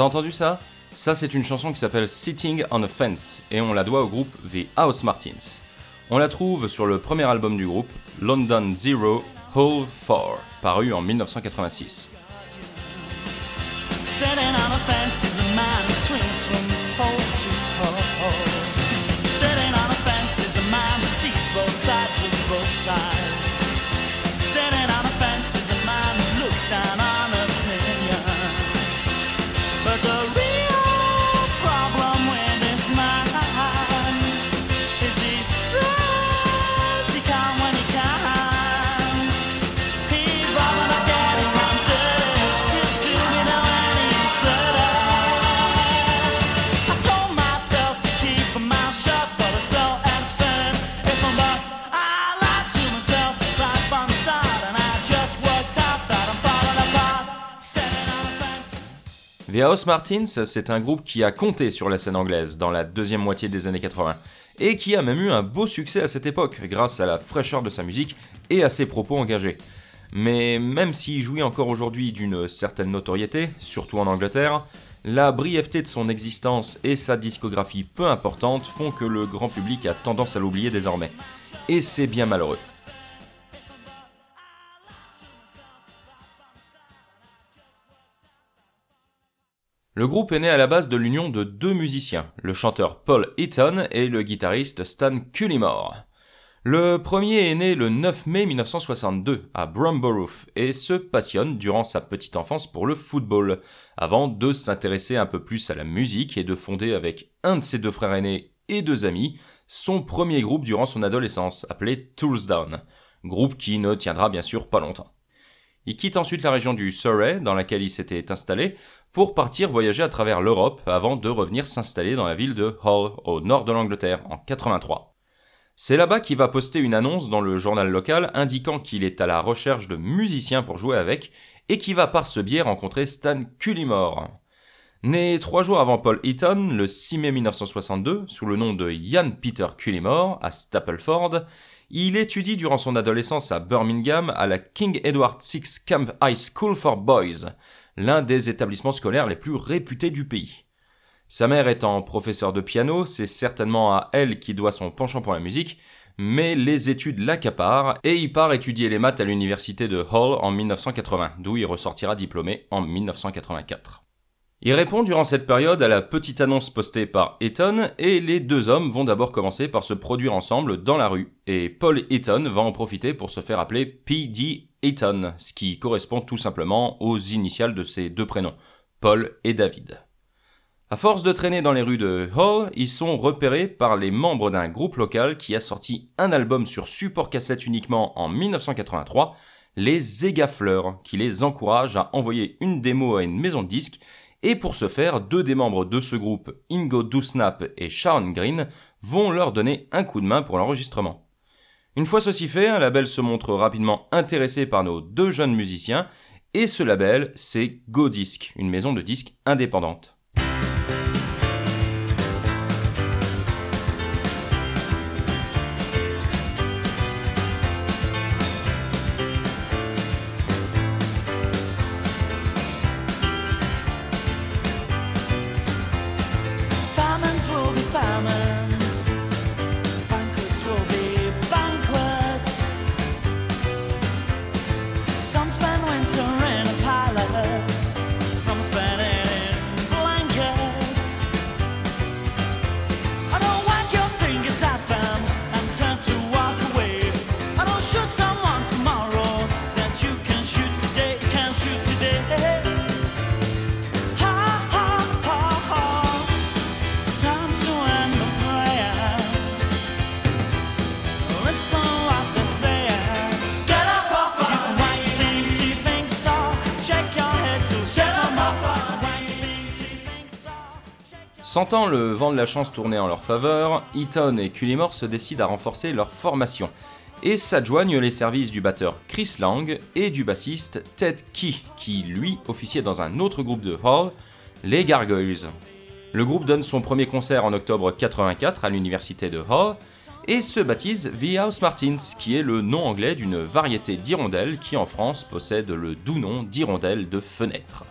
T'as entendu ça? Ça, c'est une chanson qui s'appelle Sitting on a Fence et on la doit au groupe The House Martins. On la trouve sur le premier album du groupe, London Zero Hole 4, paru en 1986. House Martins, c'est un groupe qui a compté sur la scène anglaise dans la deuxième moitié des années 80 et qui a même eu un beau succès à cette époque grâce à la fraîcheur de sa musique et à ses propos engagés. Mais même s'il jouit encore aujourd'hui d'une certaine notoriété, surtout en Angleterre, la brièveté de son existence et sa discographie peu importante font que le grand public a tendance à l'oublier désormais. Et c'est bien malheureux. Le groupe est né à la base de l'union de deux musiciens, le chanteur Paul Eaton et le guitariste Stan Cullimore. Le premier est né le 9 mai 1962 à Bromborough et se passionne durant sa petite enfance pour le football, avant de s'intéresser un peu plus à la musique et de fonder avec un de ses deux frères aînés et deux amis son premier groupe durant son adolescence, appelé Toolsdown, groupe qui ne tiendra bien sûr pas longtemps. Il quitte ensuite la région du Surrey, dans laquelle il s'était installé, pour partir voyager à travers l'Europe avant de revenir s'installer dans la ville de Hull, au nord de l'Angleterre, en 83. C'est là-bas qu'il va poster une annonce dans le journal local indiquant qu'il est à la recherche de musiciens pour jouer avec et qui va par ce biais rencontrer Stan Cullimore. Né trois jours avant Paul Eaton, le 6 mai 1962, sous le nom de Ian Peter Cullimore, à Stapleford, il étudie durant son adolescence à Birmingham à la King Edward VI Camp High School for Boys, l'un des établissements scolaires les plus réputés du pays. Sa mère étant professeure de piano, c'est certainement à elle qu'il doit son penchant pour la musique, mais les études l'accaparent et il part étudier les maths à l'université de Hull en 1980, d'où il ressortira diplômé en 1984. Il répond durant cette période à la petite annonce postée par Eaton et les deux hommes vont d'abord commencer par se produire ensemble dans la rue et Paul Eaton va en profiter pour se faire appeler P.D. Eaton, ce qui correspond tout simplement aux initiales de ses deux prénoms, Paul et David. À force de traîner dans les rues de Hull, ils sont repérés par les membres d'un groupe local qui a sorti un album sur support cassette uniquement en 1983, les Égafleurs, qui les encouragent à envoyer une démo à une maison de disques, et pour ce faire, deux des membres de ce groupe, Ingo Dusnap et Sharon Green, vont leur donner un coup de main pour l'enregistrement. Une fois ceci fait, un label se montre rapidement intéressé par nos deux jeunes musiciens, et ce label, c'est Go Disc, une maison de disques indépendante. Sentant le vent de la chance tourner en leur faveur, Eaton et Cullimore se décident à renforcer leur formation et s'adjoignent les services du batteur Chris Lang et du bassiste Ted Key, qui lui officiait dans un autre groupe de Hall, les Gargoyles. Le groupe donne son premier concert en octobre 84 à l'université de Hall et se baptise The House Martins, qui est le nom anglais d'une variété d'hirondelles qui en France possède le doux nom d'hirondelle de fenêtre.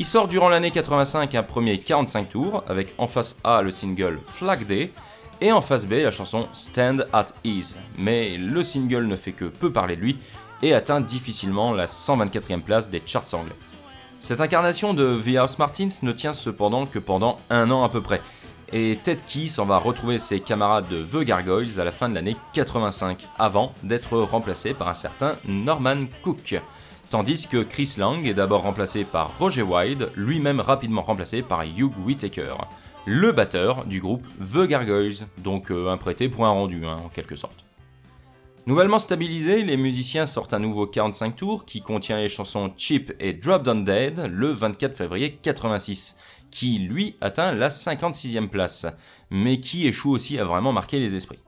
Il sort durant l'année 85 un premier 45 tours avec en face A le single Flag Day et en face B la chanson Stand at Ease. Mais le single ne fait que peu parler de lui et atteint difficilement la 124e place des charts anglais. Cette incarnation de The House Martins ne tient cependant que pendant un an à peu près, et Ted Key s'en va retrouver ses camarades de The Gargoyles à la fin de l'année 85, avant d'être remplacé par un certain Norman Cook. Tandis que Chris Lang est d'abord remplacé par Roger Wilde, lui-même rapidement remplacé par Hugh Whitaker, le batteur du groupe The Gargoyles, donc euh, un prêté pour un rendu hein, en quelque sorte. Nouvellement stabilisés, les musiciens sortent un nouveau 45 tours qui contient les chansons Cheap et Drop Down Dead le 24 février 86, qui lui atteint la 56e place, mais qui échoue aussi à vraiment marquer les esprits.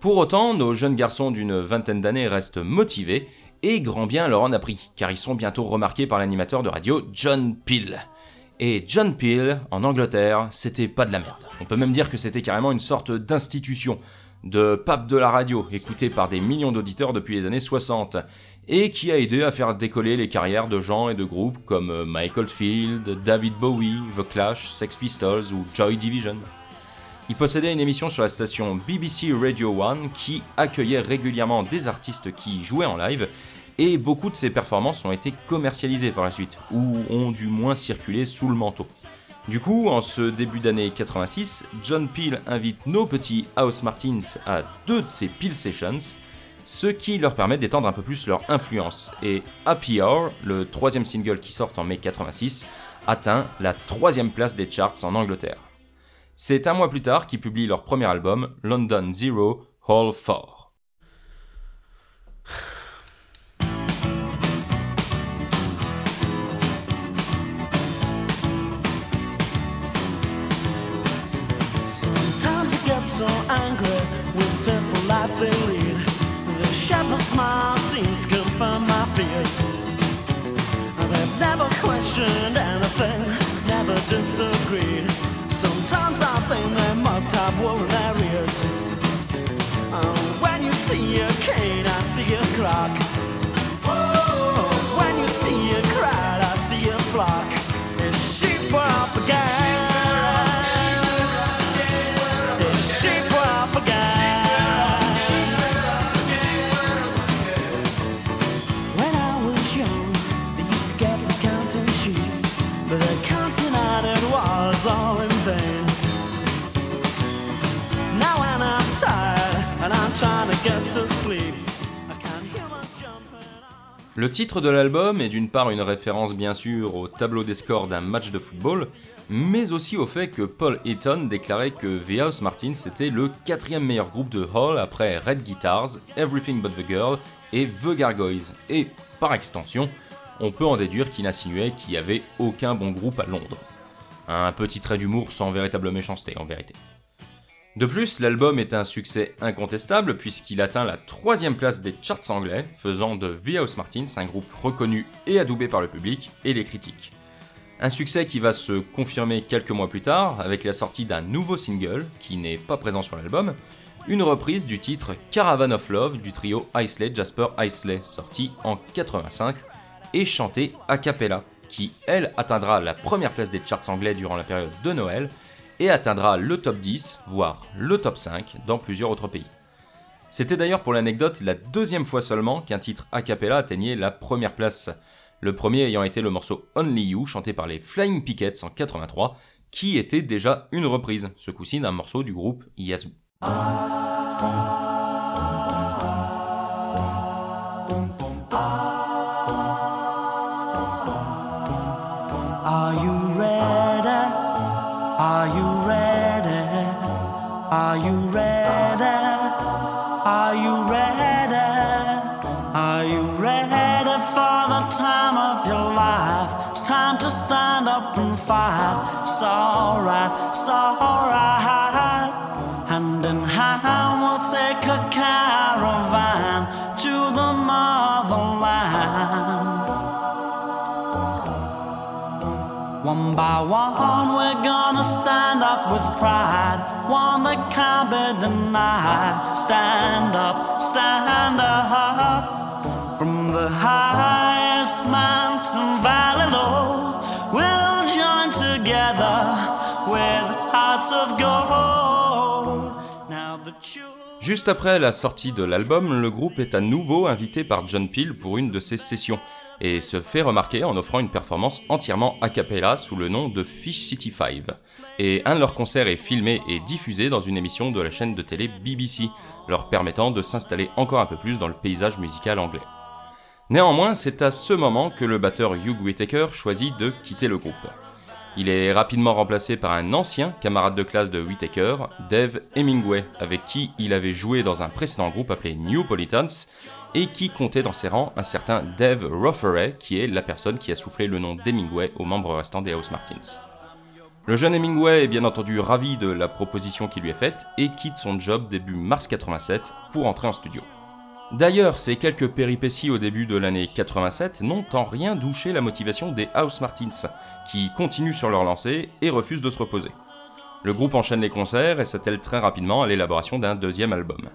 Pour autant, nos jeunes garçons d'une vingtaine d'années restent motivés et grand bien leur en a pris, car ils sont bientôt remarqués par l'animateur de radio John Peel. Et John Peel, en Angleterre, c'était pas de la merde. On peut même dire que c'était carrément une sorte d'institution, de pape de la radio, écouté par des millions d'auditeurs depuis les années 60, et qui a aidé à faire décoller les carrières de gens et de groupes comme euh, Michael Field, David Bowie, The Clash, Sex Pistols ou Joy Division. Il possédait une émission sur la station BBC Radio 1 qui accueillait régulièrement des artistes qui jouaient en live et beaucoup de ses performances ont été commercialisées par la suite, ou ont du moins circulé sous le manteau. Du coup, en ce début d'année 86, John Peel invite nos petits House Martins à deux de ses Peel Sessions, ce qui leur permet d'étendre un peu plus leur influence. Et Happy Hour, le troisième single qui sort en mai 86, atteint la troisième place des charts en Angleterre. C'est un mois plus tard qu'ils publient leur premier album, London Zero Hall 4. Le titre de l'album est d'une part une référence bien sûr au tableau des scores d'un match de football, mais aussi au fait que Paul Eaton déclarait que The House Martins était le quatrième meilleur groupe de Hall après Red Guitars, Everything But The Girl et The Gargoyles, et par extension, on peut en déduire qu'il insinuait qu'il n'y avait aucun bon groupe à Londres. Un petit trait d'humour sans véritable méchanceté en vérité. De plus, l'album est un succès incontestable puisqu'il atteint la troisième place des charts anglais, faisant de The House Martins un groupe reconnu et adoubé par le public et les critiques. Un succès qui va se confirmer quelques mois plus tard avec la sortie d'un nouveau single, qui n'est pas présent sur l'album, une reprise du titre Caravan of Love du trio Isley Jasper Isley, sorti en 85 et chanté a cappella, qui elle atteindra la première place des charts anglais durant la période de Noël et atteindra le top 10, voire le top 5 dans plusieurs autres pays. C'était d'ailleurs pour l'anecdote la deuxième fois seulement qu'un titre a cappella atteignait la première place, le premier ayant été le morceau Only You chanté par les Flying Pickets en 83, qui était déjà une reprise, ce coup-ci d'un morceau du groupe Yazoo. Alright, it's alright. Hand in hand, we'll take a caravan to the motherland. One by one, we're gonna stand up with pride. One that can't be denied. Stand up, stand up. From the highest Juste après la sortie de l'album, le groupe est à nouveau invité par John Peel pour une de ses sessions, et se fait remarquer en offrant une performance entièrement a cappella sous le nom de Fish City 5. Et un de leurs concerts est filmé et diffusé dans une émission de la chaîne de télé BBC, leur permettant de s'installer encore un peu plus dans le paysage musical anglais. Néanmoins, c'est à ce moment que le batteur Hugh Whittaker choisit de quitter le groupe. Il est rapidement remplacé par un ancien camarade de classe de Whittaker, Dave Hemingway, avec qui il avait joué dans un précédent groupe appelé New Politans, et qui comptait dans ses rangs un certain Dave Rofferay, qui est la personne qui a soufflé le nom d'Hemingway aux membres restants des House Martins. Le jeune Hemingway est bien entendu ravi de la proposition qui lui est faite et quitte son job début mars 87 pour entrer en studio. D'ailleurs, ces quelques péripéties au début de l'année 87 n'ont en rien douché la motivation des House Martins, qui continuent sur leur lancée et refusent de se reposer. Le groupe enchaîne les concerts et s'attelle très rapidement à l'élaboration d'un deuxième album.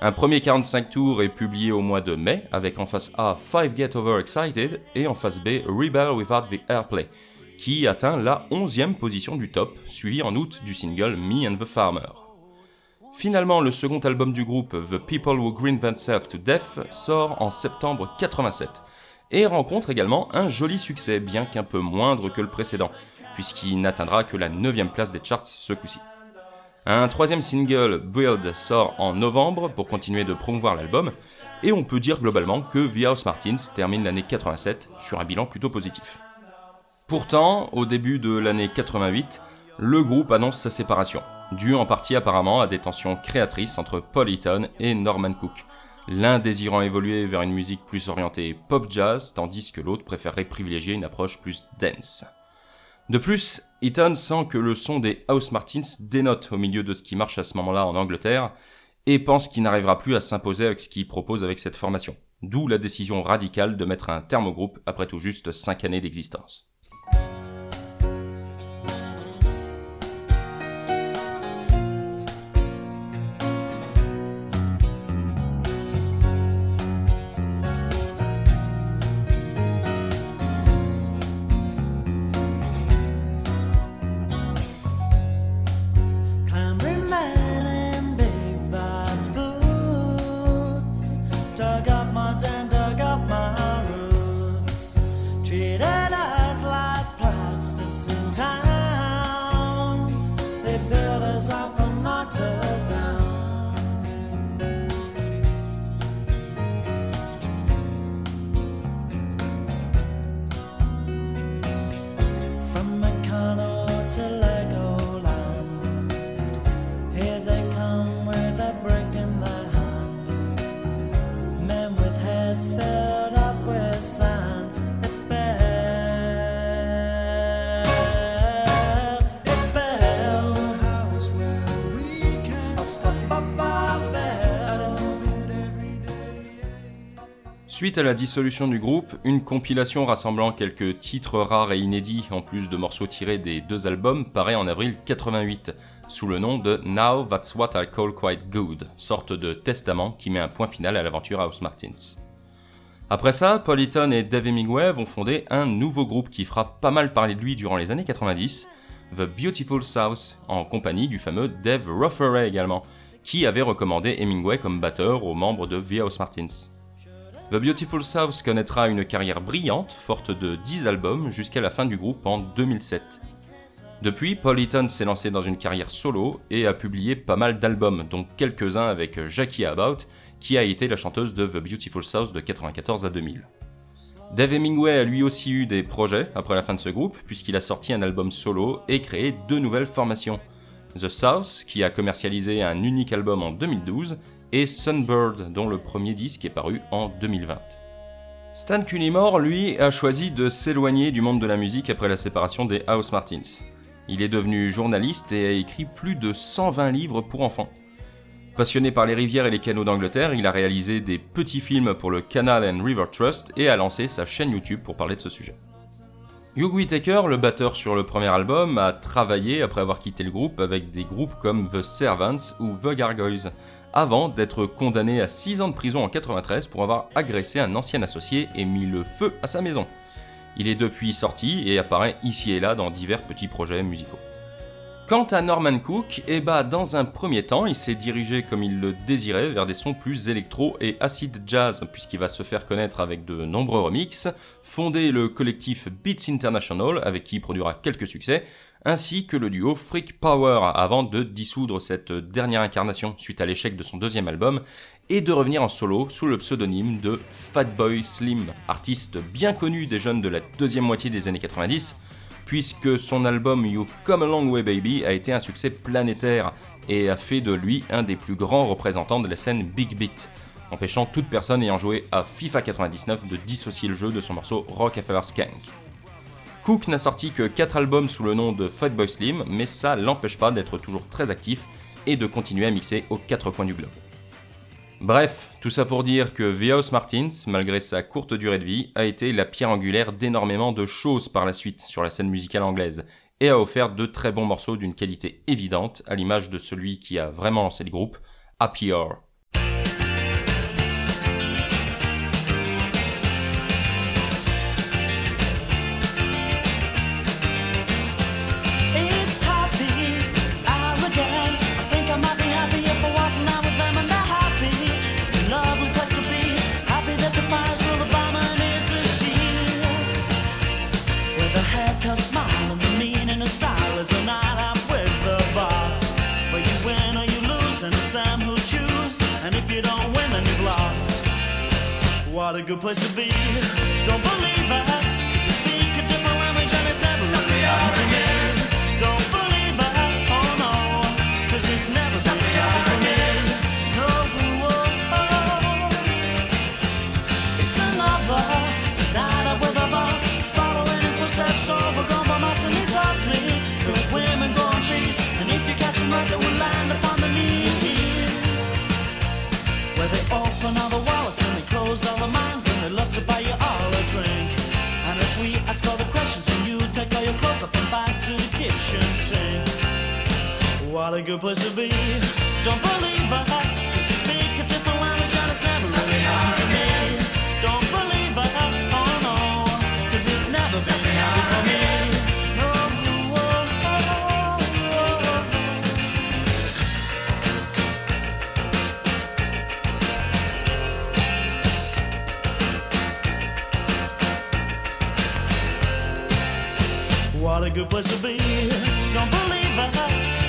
Un premier 45 tours est publié au mois de mai avec en face A Five Get Over Excited et en face B Rebel Without the Airplay, qui atteint la 11e position du top, suivi en août du single Me and the Farmer. Finalement, le second album du groupe, The People Who Green Themselves to Death, sort en septembre 87 et rencontre également un joli succès, bien qu'un peu moindre que le précédent, puisqu'il n'atteindra que la 9 place des charts ce coup-ci. Un troisième single, Build, sort en novembre pour continuer de promouvoir l'album, et on peut dire globalement que The House Martins termine l'année 87 sur un bilan plutôt positif. Pourtant, au début de l'année 88, le groupe annonce sa séparation, due en partie apparemment à des tensions créatrices entre Paul Eaton et Norman Cook, l'un désirant évoluer vers une musique plus orientée pop-jazz, tandis que l'autre préférerait privilégier une approche plus dance. De plus, Eaton sent que le son des House Martins dénote au milieu de ce qui marche à ce moment-là en Angleterre, et pense qu'il n'arrivera plus à s'imposer avec ce qu'il propose avec cette formation. D'où la décision radicale de mettre un terme au groupe après tout juste 5 années d'existence. Suite à la dissolution du groupe, une compilation rassemblant quelques titres rares et inédits en plus de morceaux tirés des deux albums paraît en avril 88 sous le nom de Now That's What I Call Quite Good, sorte de testament qui met un point final à l'aventure House Martins. Après ça, Paul Eaton et Dave Hemingway vont fonder un nouveau groupe qui fera pas mal parler de lui durant les années 90, The Beautiful South, en compagnie du fameux Dave Rufferay également, qui avait recommandé Hemingway comme batteur aux membres de The House Martins. The Beautiful South connaîtra une carrière brillante, forte de 10 albums, jusqu'à la fin du groupe en 2007. Depuis, Paul Eaton s'est lancé dans une carrière solo et a publié pas mal d'albums, dont quelques-uns avec Jackie About, qui a été la chanteuse de The Beautiful South de 1994 à 2000. Dave Hemingway a lui aussi eu des projets après la fin de ce groupe, puisqu'il a sorti un album solo et créé deux nouvelles formations. The South, qui a commercialisé un unique album en 2012, et Sunbird, dont le premier disque est paru en 2020. Stan Cullimore, lui, a choisi de s'éloigner du monde de la musique après la séparation des House Martins. Il est devenu journaliste et a écrit plus de 120 livres pour enfants. Passionné par les rivières et les canaux d'Angleterre, il a réalisé des petits films pour le Canal and River Trust et a lancé sa chaîne YouTube pour parler de ce sujet. Hugh Whitaker, le batteur sur le premier album, a travaillé après avoir quitté le groupe avec des groupes comme The Servants ou The Gargoyles, avant d'être condamné à 6 ans de prison en 93 pour avoir agressé un ancien associé et mis le feu à sa maison. Il est depuis sorti et apparaît ici et là dans divers petits projets musicaux. Quant à Norman Cook, eh bah, dans un premier temps, il s'est dirigé comme il le désirait vers des sons plus électro et acid jazz, puisqu'il va se faire connaître avec de nombreux remixes, fonder le collectif Beats International, avec qui il produira quelques succès, ainsi que le duo Freak Power, avant de dissoudre cette dernière incarnation suite à l'échec de son deuxième album, et de revenir en solo sous le pseudonyme de Fatboy Slim, artiste bien connu des jeunes de la deuxième moitié des années 90, puisque son album You've Come a Long Way Baby a été un succès planétaire et a fait de lui un des plus grands représentants de la scène Big Beat, empêchant toute personne ayant joué à FIFA 99 de dissocier le jeu de son morceau Rockefeller Skank. Cook n'a sorti que 4 albums sous le nom de Fatboy Slim, mais ça l'empêche pas d'être toujours très actif et de continuer à mixer aux quatre coins du globe. Bref, tout ça pour dire que The Martins, malgré sa courte durée de vie, a été la pierre angulaire d'énormément de choses par la suite sur la scène musicale anglaise, et a offert de très bons morceaux d'une qualité évidente, à l'image de celui qui a vraiment lancé le groupe, Happy. What a good place to be. Don't believe it. What a good place to be. Don't believe it. 'cause you speak a different language and it's never really happened to me. Don't believe. Oh no. 'cause it's never been happened for me. No. oh, oh, oh, oh. What a good place to be. Don't believe it.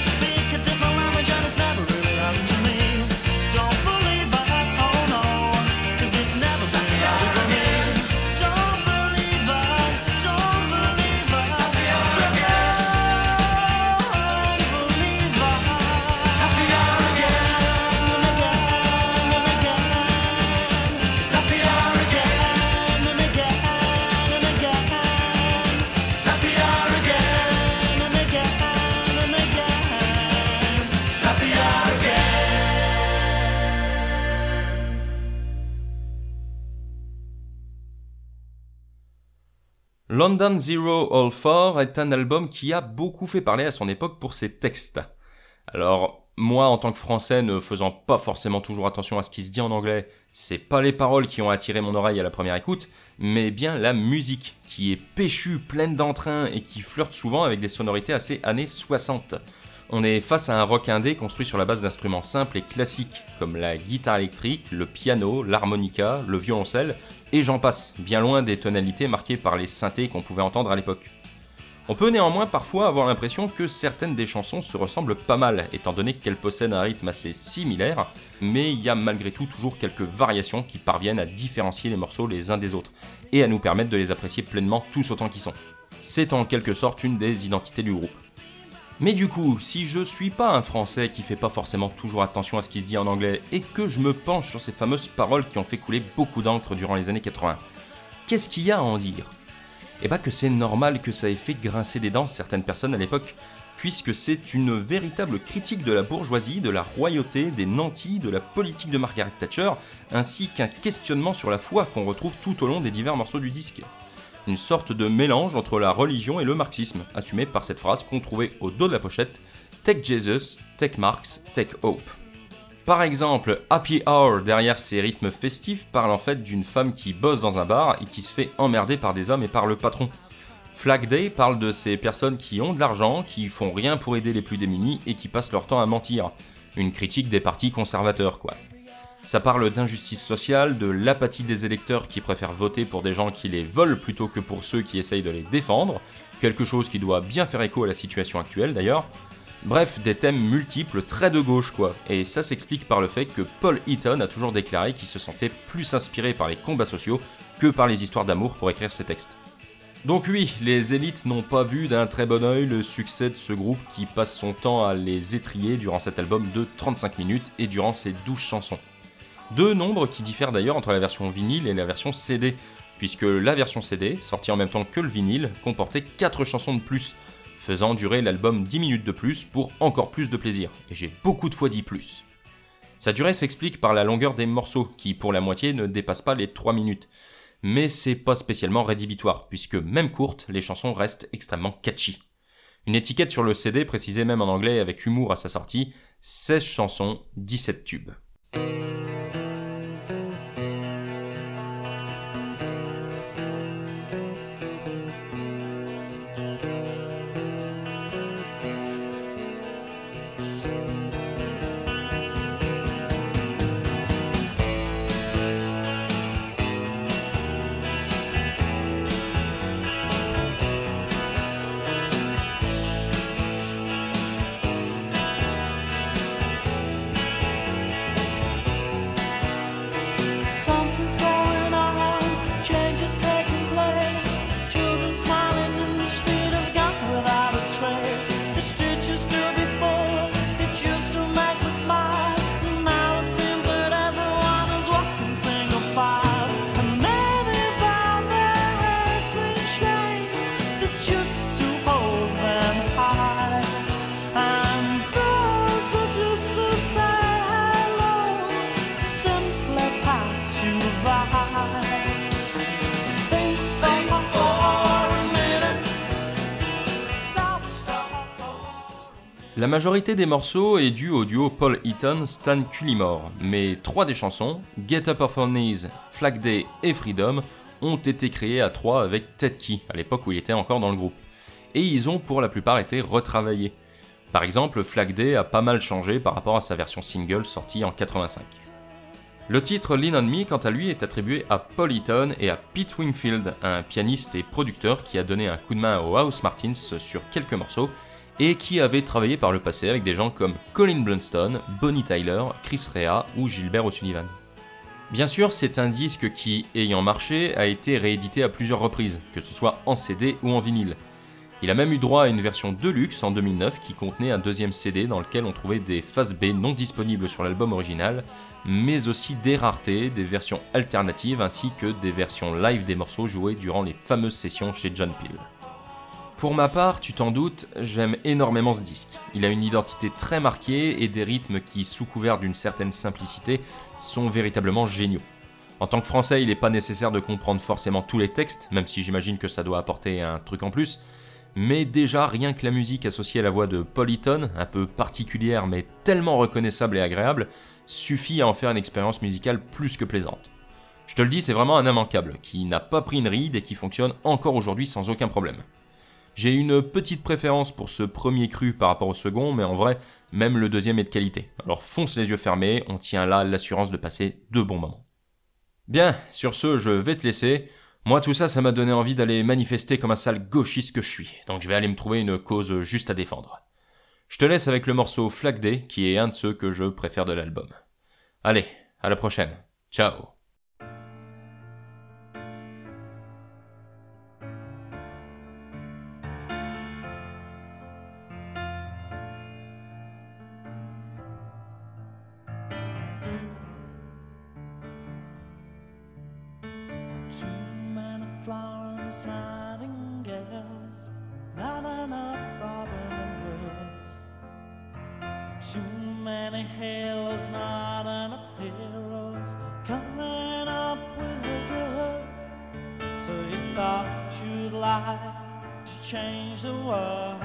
London Zero All Four est un album qui a beaucoup fait parler à son époque pour ses textes. Alors, moi, en tant que français, ne faisant pas forcément toujours attention à ce qui se dit en anglais, c'est pas les paroles qui ont attiré mon oreille à la première écoute, mais bien la musique, qui est péchue, pleine d'entrain et qui flirte souvent avec des sonorités assez années 60. On est face à un rock indé construit sur la base d'instruments simples et classiques, comme la guitare électrique, le piano, l'harmonica, le violoncelle, et j'en passe, bien loin des tonalités marquées par les synthés qu'on pouvait entendre à l'époque. On peut néanmoins parfois avoir l'impression que certaines des chansons se ressemblent pas mal, étant donné qu'elles possèdent un rythme assez similaire, mais il y a malgré tout toujours quelques variations qui parviennent à différencier les morceaux les uns des autres, et à nous permettre de les apprécier pleinement tous autant qu'ils sont. C'est en quelque sorte une des identités du groupe. Mais du coup, si je suis pas un français qui fait pas forcément toujours attention à ce qui se dit en anglais et que je me penche sur ces fameuses paroles qui ont fait couler beaucoup d'encre durant les années 80, qu'est-ce qu'il y a à en dire? Eh bah que c'est normal que ça ait fait grincer des dents certaines personnes à l'époque, puisque c'est une véritable critique de la bourgeoisie, de la royauté, des nantis, de la politique de Margaret Thatcher, ainsi qu'un questionnement sur la foi qu'on retrouve tout au long des divers morceaux du disque une sorte de mélange entre la religion et le marxisme, assumé par cette phrase qu'on trouvait au dos de la pochette Take Jesus, Take Marx, Take Hope. Par exemple, Happy Hour derrière ces rythmes festifs parle en fait d'une femme qui bosse dans un bar et qui se fait emmerder par des hommes et par le patron. Flag Day parle de ces personnes qui ont de l'argent, qui font rien pour aider les plus démunis et qui passent leur temps à mentir. Une critique des partis conservateurs, quoi. Ça parle d'injustice sociale, de l'apathie des électeurs qui préfèrent voter pour des gens qui les volent plutôt que pour ceux qui essayent de les défendre, quelque chose qui doit bien faire écho à la situation actuelle d'ailleurs. Bref, des thèmes multiples, très de gauche quoi, et ça s'explique par le fait que Paul Eaton a toujours déclaré qu'il se sentait plus inspiré par les combats sociaux que par les histoires d'amour pour écrire ses textes. Donc oui, les élites n'ont pas vu d'un très bon oeil le succès de ce groupe qui passe son temps à les étrier durant cet album de 35 minutes et durant ses 12 chansons. Deux nombres qui diffèrent d'ailleurs entre la version vinyle et la version CD, puisque la version CD, sortie en même temps que le vinyle, comportait 4 chansons de plus, faisant durer l'album 10 minutes de plus pour encore plus de plaisir. Et j'ai beaucoup de fois dit plus. Sa durée s'explique par la longueur des morceaux, qui pour la moitié ne dépasse pas les 3 minutes. Mais c'est pas spécialement rédhibitoire, puisque même courtes, les chansons restent extrêmement catchy. Une étiquette sur le CD précisait même en anglais avec humour à sa sortie 16 chansons, 17 tubes. La majorité des morceaux est due au duo Paul Eaton-Stan Cullimore, mais trois des chansons, Get Up Off Our Knees, Flag Day et Freedom, ont été créées à trois avec Ted Key, à l'époque où il était encore dans le groupe. Et ils ont pour la plupart été retravaillés. Par exemple, Flag Day a pas mal changé par rapport à sa version single sortie en 85. Le titre Lean on Me, quant à lui, est attribué à Paul Eaton et à Pete Wingfield, un pianiste et producteur qui a donné un coup de main aux House Martins sur quelques morceaux et qui avait travaillé par le passé avec des gens comme Colin Blunstone, Bonnie Tyler, Chris Rea ou Gilbert O'Sullivan. Bien sûr, c'est un disque qui, ayant marché, a été réédité à plusieurs reprises, que ce soit en CD ou en vinyle. Il a même eu droit à une version deluxe en 2009 qui contenait un deuxième CD dans lequel on trouvait des faces B non disponibles sur l'album original, mais aussi des raretés, des versions alternatives ainsi que des versions live des morceaux joués durant les fameuses sessions chez John Peel. Pour ma part, tu t'en doutes, j'aime énormément ce disque. Il a une identité très marquée et des rythmes qui, sous couvert d'une certaine simplicité, sont véritablement géniaux. En tant que français, il n'est pas nécessaire de comprendre forcément tous les textes, même si j'imagine que ça doit apporter un truc en plus. Mais déjà, rien que la musique associée à la voix de Paul Eaton, un peu particulière mais tellement reconnaissable et agréable, suffit à en faire une expérience musicale plus que plaisante. Je te le dis, c'est vraiment un immanquable, qui n'a pas pris une ride et qui fonctionne encore aujourd'hui sans aucun problème. J'ai une petite préférence pour ce premier cru par rapport au second, mais en vrai, même le deuxième est de qualité. Alors fonce les yeux fermés, on tient là l'assurance de passer de bons moments. Bien, sur ce, je vais te laisser. Moi, tout ça, ça m'a donné envie d'aller manifester comme un sale gauchiste que je suis, donc je vais aller me trouver une cause juste à défendre. Je te laisse avec le morceau Flag Day, qui est un de ceux que je préfère de l'album. Allez, à la prochaine. Ciao thought you'd like to change the world,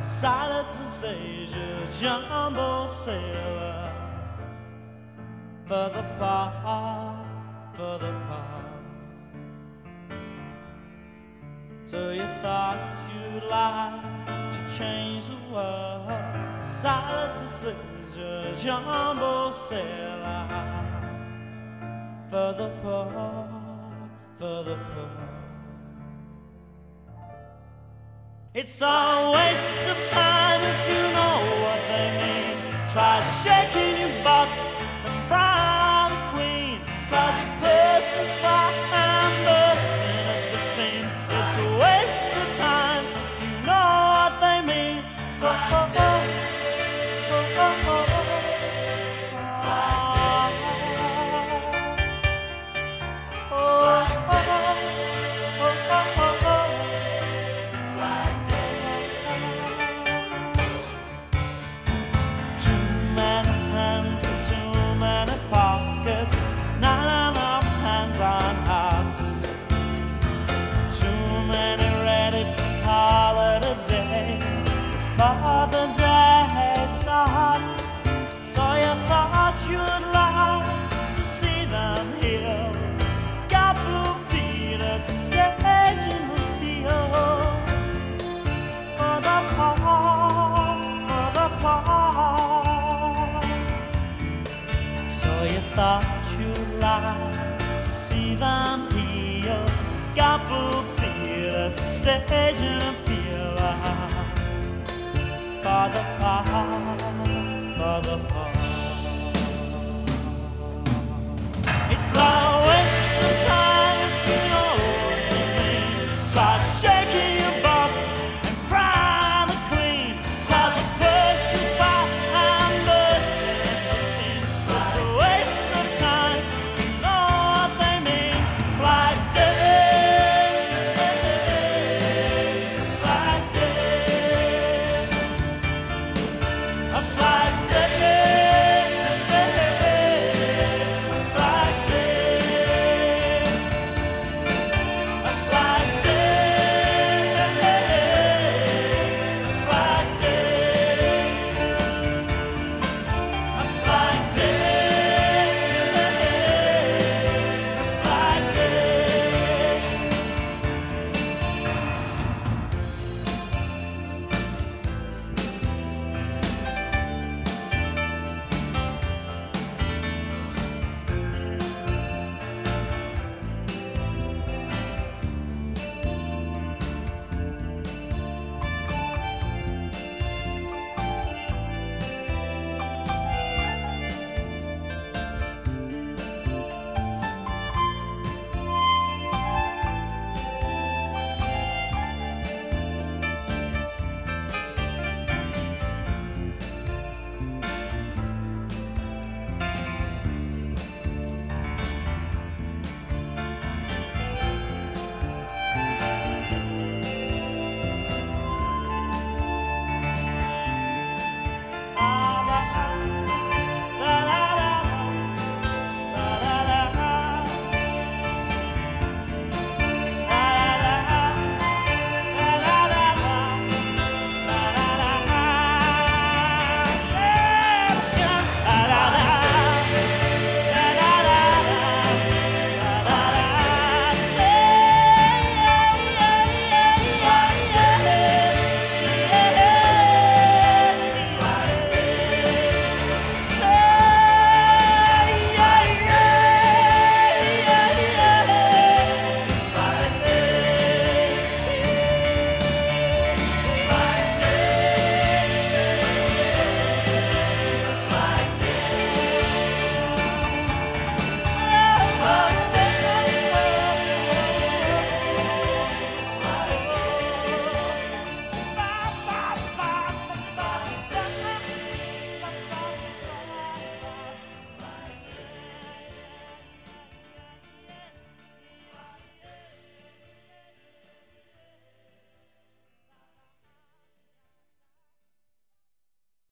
to stage a jumbo sailor. For the bar, for the bar. So you thought you'd like to change the world. To seize a jumbo sailor. For the poor, for the poor It's a waste of time if you know what they mean. Try shaking